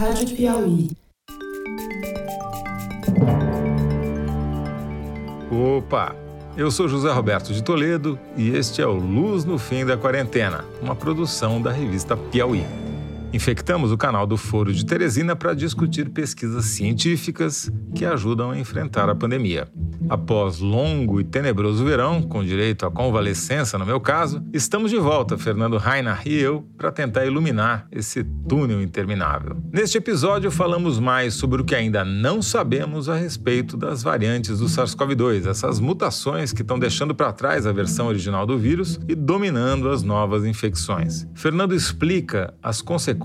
Rádio Piauí. Opa! Eu sou José Roberto de Toledo e este é o Luz no Fim da Quarentena, uma produção da revista Piauí. Infectamos o canal do Foro de Teresina para discutir pesquisas científicas que ajudam a enfrentar a pandemia. Após longo e tenebroso verão, com direito à convalescença no meu caso, estamos de volta, Fernando Reinhardt e eu, para tentar iluminar esse túnel interminável. Neste episódio, falamos mais sobre o que ainda não sabemos a respeito das variantes do SARS-CoV-2, essas mutações que estão deixando para trás a versão original do vírus e dominando as novas infecções. Fernando explica as consequências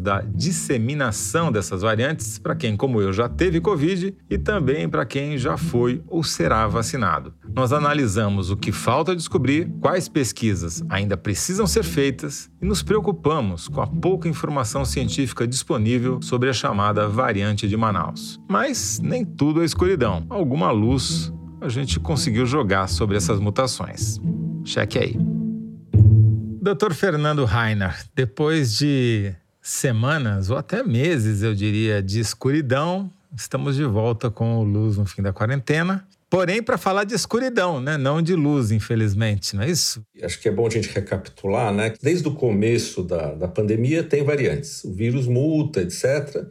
da disseminação dessas variantes para quem, como eu, já teve Covid e também para quem já foi ou ou será vacinado. Nós analisamos o que falta descobrir, quais pesquisas ainda precisam ser feitas e nos preocupamos com a pouca informação científica disponível sobre a chamada variante de Manaus. Mas nem tudo é escuridão. Alguma luz a gente conseguiu jogar sobre essas mutações. Cheque aí. Dr. Fernando Rainer, depois de semanas ou até meses, eu diria, de escuridão, estamos de volta com o Luz no fim da quarentena. Porém, para falar de escuridão, né? não de luz, infelizmente, não é isso? Acho que é bom a gente recapitular, né? Desde o começo da, da pandemia tem variantes. O vírus muta, etc.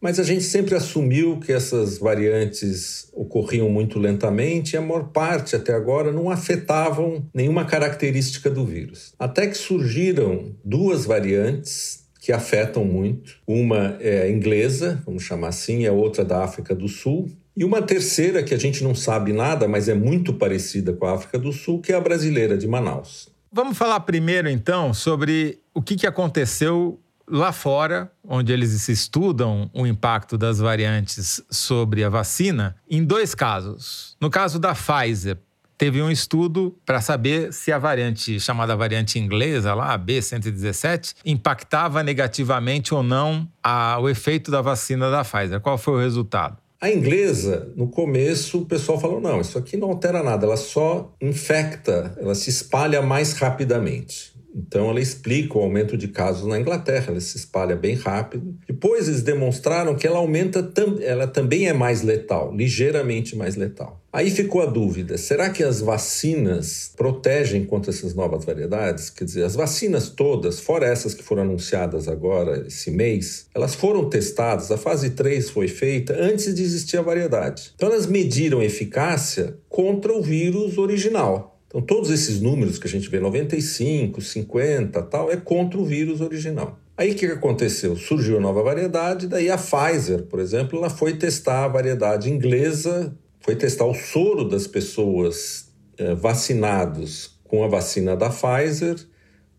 Mas a gente sempre assumiu que essas variantes ocorriam muito lentamente e a maior parte até agora não afetavam nenhuma característica do vírus. Até que surgiram duas variantes que afetam muito. Uma é inglesa, vamos chamar assim, a outra da África do Sul. E uma terceira que a gente não sabe nada, mas é muito parecida com a África do Sul, que é a brasileira de Manaus. Vamos falar primeiro, então, sobre o que aconteceu lá fora, onde eles estudam o impacto das variantes sobre a vacina, em dois casos. No caso da Pfizer, teve um estudo para saber se a variante, chamada variante inglesa, lá, a B117, impactava negativamente ou não a, o efeito da vacina da Pfizer. Qual foi o resultado? A inglesa, no começo, o pessoal falou: não, isso aqui não altera nada, ela só infecta, ela se espalha mais rapidamente. Então, ela explica o aumento de casos na Inglaterra, ela se espalha bem rápido. Depois, eles demonstraram que ela aumenta, ela também é mais letal, ligeiramente mais letal. Aí ficou a dúvida: será que as vacinas protegem contra essas novas variedades? Quer dizer, as vacinas todas, fora essas que foram anunciadas agora esse mês, elas foram testadas, a fase 3 foi feita antes de existir a variedade. Então, elas mediram eficácia contra o vírus original. Então, todos esses números que a gente vê, 95, 50, tal, é contra o vírus original. Aí o que aconteceu? Surgiu nova variedade, daí a Pfizer, por exemplo, ela foi testar a variedade inglesa, foi testar o soro das pessoas eh, vacinados com a vacina da Pfizer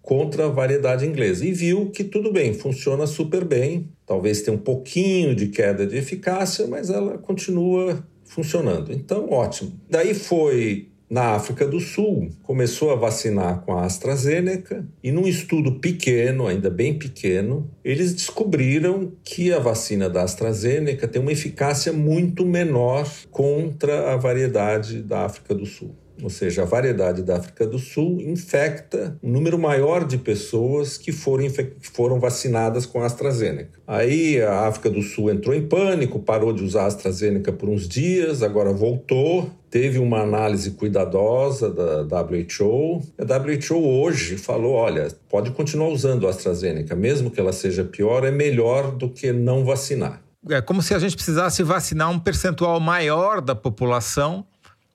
contra a variedade inglesa e viu que tudo bem, funciona super bem. Talvez tenha um pouquinho de queda de eficácia, mas ela continua funcionando. Então, ótimo. Daí foi na África do Sul, começou a vacinar com a AstraZeneca e, num estudo pequeno, ainda bem pequeno, eles descobriram que a vacina da AstraZeneca tem uma eficácia muito menor contra a variedade da África do Sul ou seja, a variedade da África do Sul, infecta um número maior de pessoas que foram, foram vacinadas com a AstraZeneca. Aí a África do Sul entrou em pânico, parou de usar a AstraZeneca por uns dias, agora voltou. Teve uma análise cuidadosa da WHO. A WHO hoje falou: olha, pode continuar usando a AstraZeneca, mesmo que ela seja pior, é melhor do que não vacinar. É como se a gente precisasse vacinar um percentual maior da população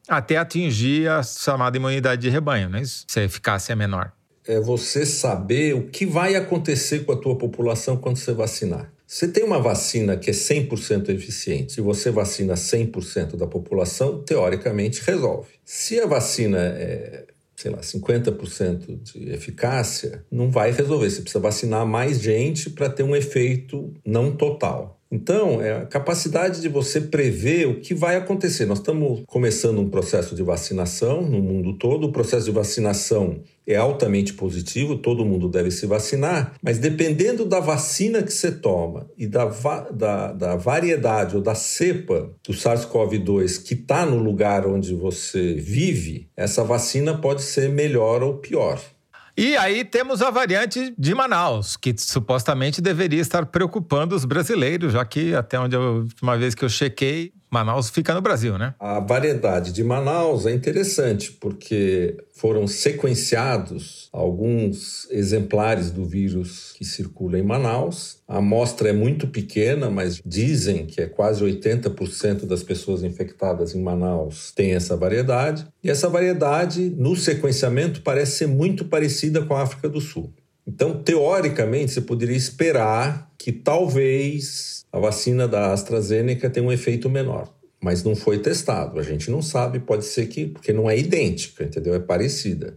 até atingir a chamada imunidade de rebanho, é isso? Se a eficácia é menor. É você saber o que vai acontecer com a tua população quando você vacinar. Você tem uma vacina que é 100% eficiente, se você vacina 100% da população, teoricamente resolve. Se a vacina é, sei lá, 50% de eficácia, não vai resolver. Você precisa vacinar mais gente para ter um efeito não total. Então, é a capacidade de você prever o que vai acontecer. Nós estamos começando um processo de vacinação no mundo todo. O processo de vacinação é altamente positivo, todo mundo deve se vacinar, mas dependendo da vacina que você toma e da, da, da variedade ou da cepa do SARS-CoV-2 que está no lugar onde você vive, essa vacina pode ser melhor ou pior. E aí temos a variante de Manaus, que supostamente deveria estar preocupando os brasileiros, já que até onde a última vez que eu chequei, Manaus fica no Brasil, né? A variedade de Manaus é interessante porque foram sequenciados alguns exemplares do vírus que circula em Manaus. A amostra é muito pequena, mas dizem que é quase 80% das pessoas infectadas em Manaus têm essa variedade. E essa variedade, no sequenciamento, parece ser muito parecida com a África do Sul. Então, teoricamente, você poderia esperar que talvez a vacina da AstraZeneca tem um efeito menor, mas não foi testado. A gente não sabe, pode ser que, porque não é idêntica, entendeu? É parecida.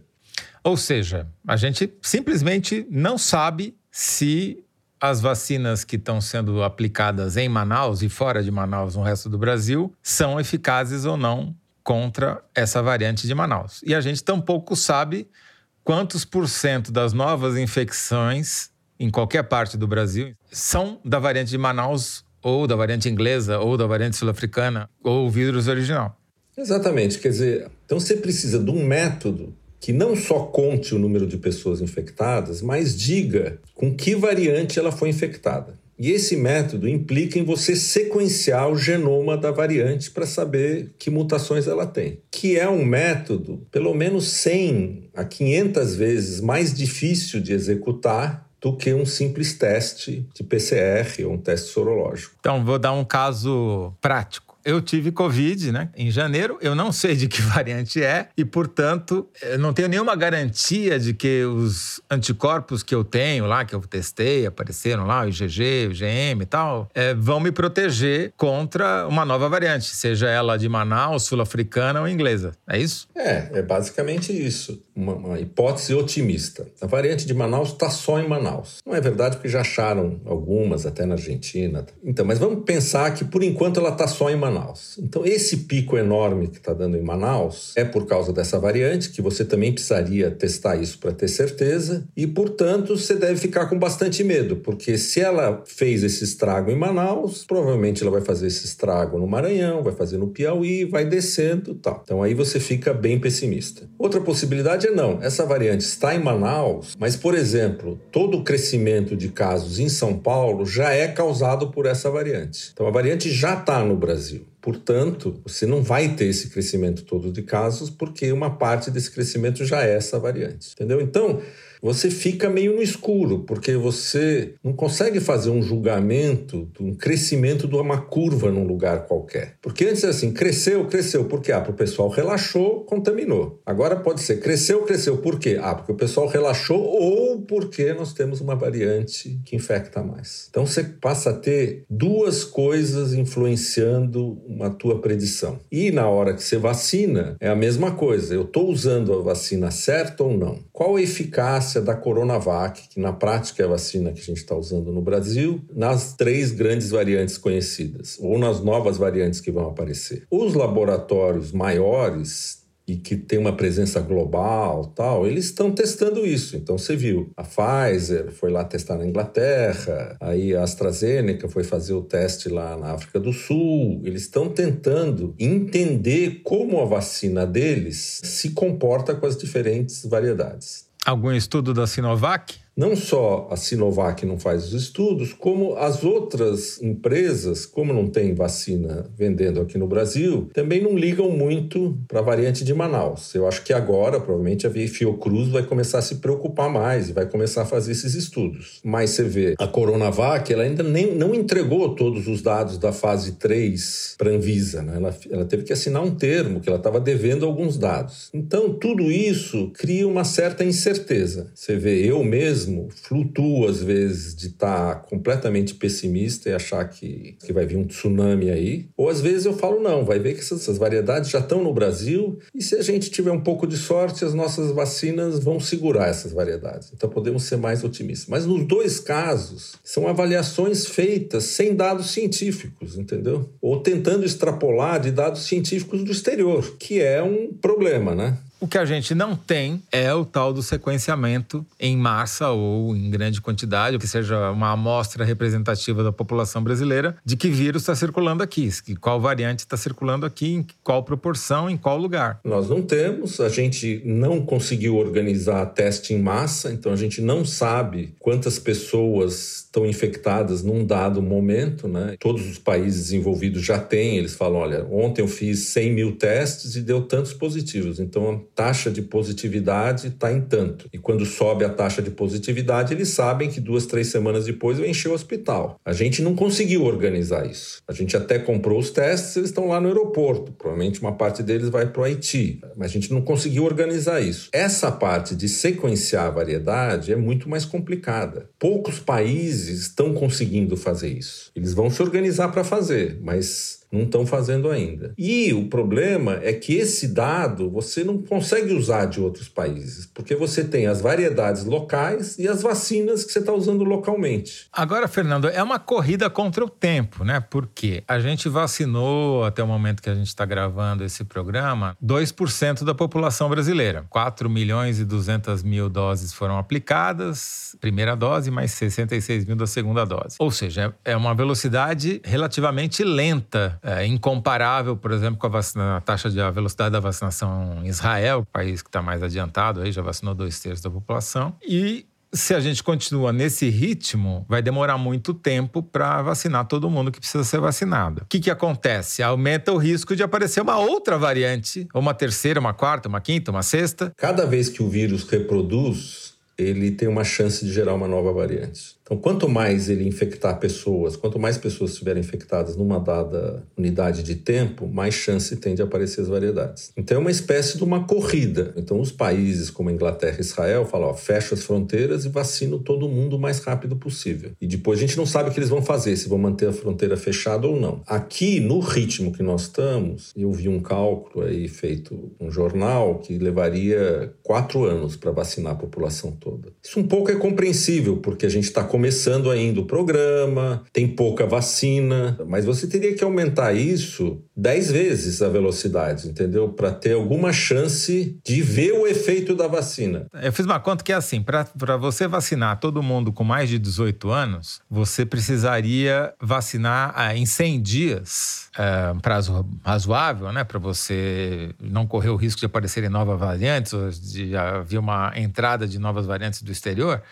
Ou seja, a gente simplesmente não sabe se as vacinas que estão sendo aplicadas em Manaus e fora de Manaus no resto do Brasil são eficazes ou não contra essa variante de Manaus. E a gente tampouco sabe quantos por cento das novas infecções em qualquer parte do Brasil são da variante de Manaus ou da variante inglesa ou da variante sul-africana ou o vírus original. Exatamente, quer dizer, então você precisa de um método que não só conte o número de pessoas infectadas, mas diga com que variante ela foi infectada. E esse método implica em você sequenciar o genoma da variante para saber que mutações ela tem, que é um método pelo menos 100 a 500 vezes mais difícil de executar do que um simples teste de PCR ou um teste sorológico. Então, vou dar um caso prático eu tive Covid, né? Em janeiro, eu não sei de que variante é e, portanto, eu não tenho nenhuma garantia de que os anticorpos que eu tenho lá, que eu testei, apareceram lá, o IgG, o IgM e tal, é, vão me proteger contra uma nova variante, seja ela de Manaus, sul-africana ou inglesa. É isso? É, é basicamente isso. Uma, uma hipótese otimista. A variante de Manaus está só em Manaus. Não é verdade porque já acharam algumas até na Argentina. Então, mas vamos pensar que por enquanto ela está só em Manaus. Manaus. Então, esse pico enorme que está dando em Manaus é por causa dessa variante, que você também precisaria testar isso para ter certeza, e, portanto, você deve ficar com bastante medo, porque se ela fez esse estrago em Manaus, provavelmente ela vai fazer esse estrago no Maranhão, vai fazer no Piauí, vai descendo tal. Então, aí você fica bem pessimista. Outra possibilidade é não, essa variante está em Manaus, mas, por exemplo, todo o crescimento de casos em São Paulo já é causado por essa variante. Então, a variante já está no Brasil. Portanto, você não vai ter esse crescimento todo de casos, porque uma parte desse crescimento já é essa variante. Entendeu? Então, você fica meio no escuro, porque você não consegue fazer um julgamento um crescimento de uma curva num lugar qualquer. Porque antes era assim, cresceu, cresceu? Ah, porque o pessoal relaxou, contaminou. Agora pode ser, cresceu, cresceu, por quê? Ah, porque o pessoal relaxou ou porque nós temos uma variante que infecta mais. Então você passa a ter duas coisas influenciando uma tua predição. E na hora que você vacina, é a mesma coisa. Eu estou usando a vacina certa ou não? Qual a eficácia eficácia da Coronavac, que na prática é a vacina que a gente está usando no Brasil, nas três grandes variantes conhecidas, ou nas novas variantes que vão aparecer. Os laboratórios maiores e que tem uma presença global, tal, eles estão testando isso. Então você viu, a Pfizer foi lá testar na Inglaterra, aí a AstraZeneca foi fazer o teste lá na África do Sul. Eles estão tentando entender como a vacina deles se comporta com as diferentes variedades. Algum estudo da Sinovac? Não só a Sinovac não faz os estudos, como as outras empresas, como não tem vacina vendendo aqui no Brasil, também não ligam muito para a variante de Manaus. Eu acho que agora, provavelmente, a Fiocruz vai começar a se preocupar mais e vai começar a fazer esses estudos. Mas você vê, a Coronavac, ela ainda nem, não entregou todos os dados da fase 3 para a Anvisa. Né? Ela, ela teve que assinar um termo que ela estava devendo alguns dados. Então, tudo isso cria uma certa incerteza. Você vê, eu mesmo flutuo às vezes de estar tá completamente pessimista e achar que, que vai vir um tsunami aí, ou às vezes eu falo, não, vai ver que essas, essas variedades já estão no Brasil e se a gente tiver um pouco de sorte, as nossas vacinas vão segurar essas variedades. Então podemos ser mais otimistas. Mas nos dois casos, são avaliações feitas sem dados científicos, entendeu? Ou tentando extrapolar de dados científicos do exterior, que é um problema, né? O que a gente não tem é o tal do sequenciamento em massa ou em grande quantidade, que seja uma amostra representativa da população brasileira de que vírus está circulando aqui, qual variante está circulando aqui, em qual proporção, em qual lugar. Nós não temos, a gente não conseguiu organizar teste em massa, então a gente não sabe quantas pessoas estão infectadas num dado momento, né? Todos os países envolvidos já têm, eles falam, olha, ontem eu fiz 100 mil testes e deu tantos positivos, então taxa de positividade está em tanto. E quando sobe a taxa de positividade, eles sabem que duas, três semanas depois eu encher o hospital. A gente não conseguiu organizar isso. A gente até comprou os testes, eles estão lá no aeroporto. Provavelmente uma parte deles vai para o Haiti. Mas a gente não conseguiu organizar isso. Essa parte de sequenciar a variedade é muito mais complicada. Poucos países estão conseguindo fazer isso. Eles vão se organizar para fazer, mas não estão fazendo ainda. E o problema é que esse dado você não consegue usar de outros países, porque você tem as variedades locais e as vacinas que você está usando localmente. Agora, Fernando, é uma corrida contra o tempo, né? Porque a gente vacinou, até o momento que a gente está gravando esse programa, 2% da população brasileira. 4 milhões e 200 mil doses foram aplicadas, primeira dose, mais 66 mil da segunda dose. Ou seja, é uma velocidade relativamente lenta é, incomparável, por exemplo, com a, vacina, a taxa de a velocidade da vacinação em Israel, país que está mais adiantado, aí já vacinou dois terços da população. E se a gente continua nesse ritmo, vai demorar muito tempo para vacinar todo mundo que precisa ser vacinado. O que, que acontece? Aumenta o risco de aparecer uma outra variante, ou uma terceira, uma quarta, uma quinta, uma sexta. Cada vez que o vírus reproduz, ele tem uma chance de gerar uma nova variante. Então, quanto mais ele infectar pessoas, quanto mais pessoas estiverem infectadas numa dada unidade de tempo, mais chance tem de aparecer as variedades. Então, é uma espécie de uma corrida. Então, os países como Inglaterra e Israel falam: ó, as fronteiras e vacina todo mundo o mais rápido possível. E depois a gente não sabe o que eles vão fazer, se vão manter a fronteira fechada ou não. Aqui, no ritmo que nós estamos, eu vi um cálculo aí feito um jornal que levaria quatro anos para vacinar a população toda. Isso um pouco é compreensível, porque a gente está começando ainda o programa, tem pouca vacina, mas você teria que aumentar isso 10 vezes a velocidade, entendeu? Para ter alguma chance de ver o efeito da vacina. Eu fiz uma conta que é assim: para você vacinar todo mundo com mais de 18 anos, você precisaria vacinar ah, em 100 dias, é, prazo razoável, né? Para você não correr o risco de aparecerem novas variantes, ou de haver uma entrada de novas variantes do exterior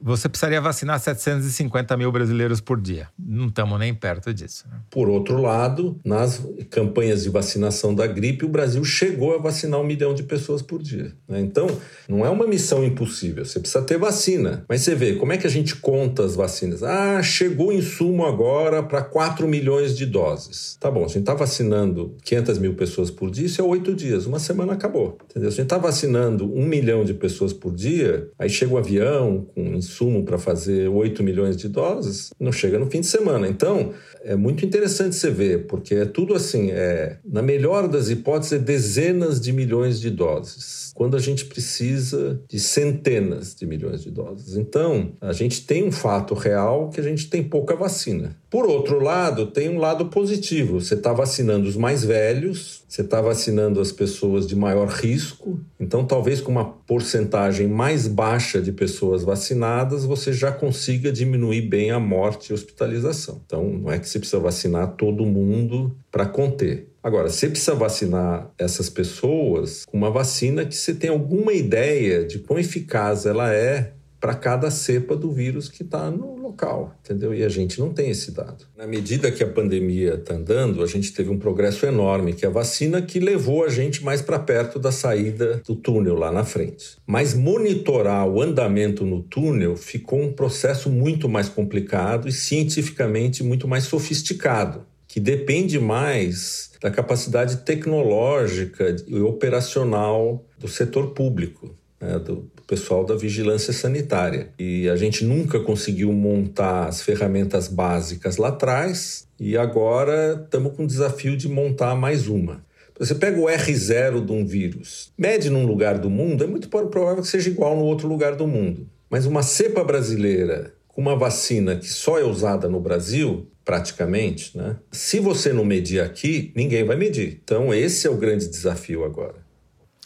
você precisaria vacinar 750 mil brasileiros por dia. Não estamos nem perto disso. Né? Por outro lado, nas campanhas de vacinação da gripe, o Brasil chegou a vacinar um milhão de pessoas por dia. Né? Então, não é uma missão impossível. Você precisa ter vacina. Mas você vê, como é que a gente conta as vacinas? Ah, chegou insumo agora para 4 milhões de doses. Tá bom, a gente está vacinando 500 mil pessoas por dia, isso é oito dias. Uma semana acabou. Entendeu? Se a gente está vacinando um milhão de pessoas por dia, aí chega o um avião com insumo para fazer 8 milhões de doses, não chega no fim de semana. Então, é muito interessante você ver, porque é tudo assim, é, na melhor das hipóteses, é dezenas de milhões de doses, quando a gente precisa de centenas de milhões de doses. Então, a gente tem um fato real que a gente tem pouca vacina. Por outro lado, tem um lado positivo. Você está vacinando os mais velhos, você está vacinando as pessoas de maior risco. Então, talvez com uma porcentagem mais baixa de pessoas vacinadas, você já consiga diminuir bem a morte e hospitalização. Então, não é que você precisa vacinar todo mundo para conter. Agora, você precisa vacinar essas pessoas com uma vacina que você tem alguma ideia de quão eficaz ela é para cada cepa do vírus que está no local, entendeu? E a gente não tem esse dado. Na medida que a pandemia está andando, a gente teve um progresso enorme, que é a vacina que levou a gente mais para perto da saída do túnel lá na frente. Mas monitorar o andamento no túnel ficou um processo muito mais complicado e cientificamente muito mais sofisticado, que depende mais da capacidade tecnológica e operacional do setor público né, do pessoal da vigilância sanitária. E a gente nunca conseguiu montar as ferramentas básicas lá atrás e agora estamos com o desafio de montar mais uma. Você pega o R0 de um vírus, mede num lugar do mundo, é muito provável que seja igual no outro lugar do mundo. Mas uma cepa brasileira com uma vacina que só é usada no Brasil, praticamente, né? Se você não medir aqui, ninguém vai medir. Então, esse é o grande desafio agora.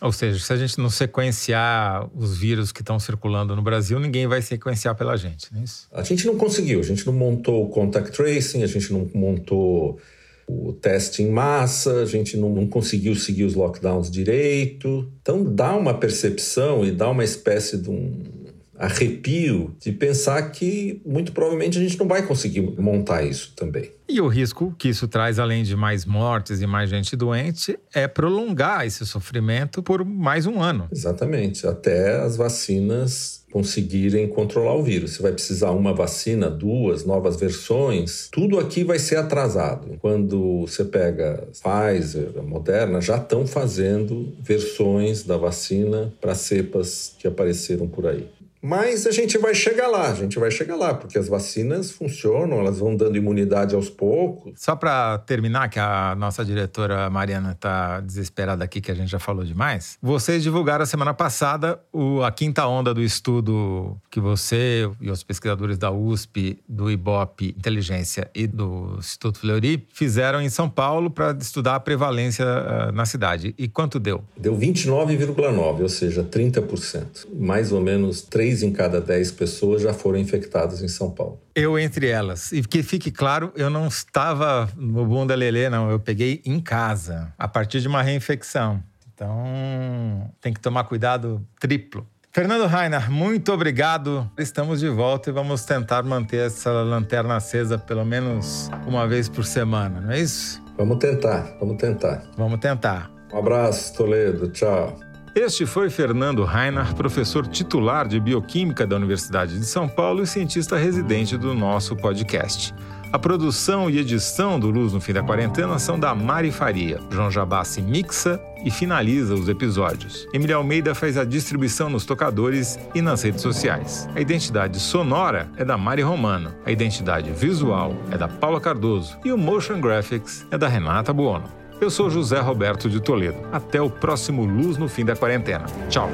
Ou seja, se a gente não sequenciar os vírus que estão circulando no Brasil, ninguém vai sequenciar pela gente, não é isso? A gente não conseguiu, a gente não montou o contact tracing, a gente não montou o teste em massa, a gente não, não, conseguiu seguir os lockdowns direito. Então dá uma percepção e dá uma espécie de um arrepio de pensar que muito provavelmente a gente não vai conseguir montar isso também. E o risco que isso traz, além de mais mortes e mais gente doente, é prolongar esse sofrimento por mais um ano. Exatamente, até as vacinas conseguirem controlar o vírus. Você vai precisar uma vacina, duas, novas versões. Tudo aqui vai ser atrasado. Quando você pega Pfizer, Moderna, já estão fazendo versões da vacina para cepas que apareceram por aí. Mas a gente vai chegar lá, a gente vai chegar lá, porque as vacinas funcionam, elas vão dando imunidade aos poucos. Só para terminar, que a nossa diretora Mariana está desesperada aqui, que a gente já falou demais. Vocês divulgaram a semana passada o, a quinta onda do estudo que você e os pesquisadores da USP, do IBOP Inteligência e do Instituto Fleury fizeram em São Paulo para estudar a prevalência uh, na cidade. E quanto deu? Deu 29,9%, ou seja, 30%. Mais ou menos 3 três em cada dez pessoas já foram infectadas em São Paulo. Eu entre elas. E que fique claro, eu não estava no bunda lelê, não. Eu peguei em casa, a partir de uma reinfecção. Então, tem que tomar cuidado triplo. Fernando Rainer, muito obrigado. Estamos de volta e vamos tentar manter essa lanterna acesa pelo menos uma vez por semana, não é isso? Vamos tentar, vamos tentar. Vamos tentar. Um abraço, Toledo. Tchau. Este foi Fernando Reinhardt, professor titular de Bioquímica da Universidade de São Paulo e cientista residente do nosso podcast. A produção e edição do Luz no Fim da Quarentena são da Mari Faria. João Jabassi mixa e finaliza os episódios. Emília Almeida faz a distribuição nos tocadores e nas redes sociais. A identidade sonora é da Mari Romano. A identidade visual é da Paula Cardoso. E o Motion Graphics é da Renata Buono. Eu sou José Roberto de Toledo. Até o próximo Luz no Fim da Quarentena. Tchau.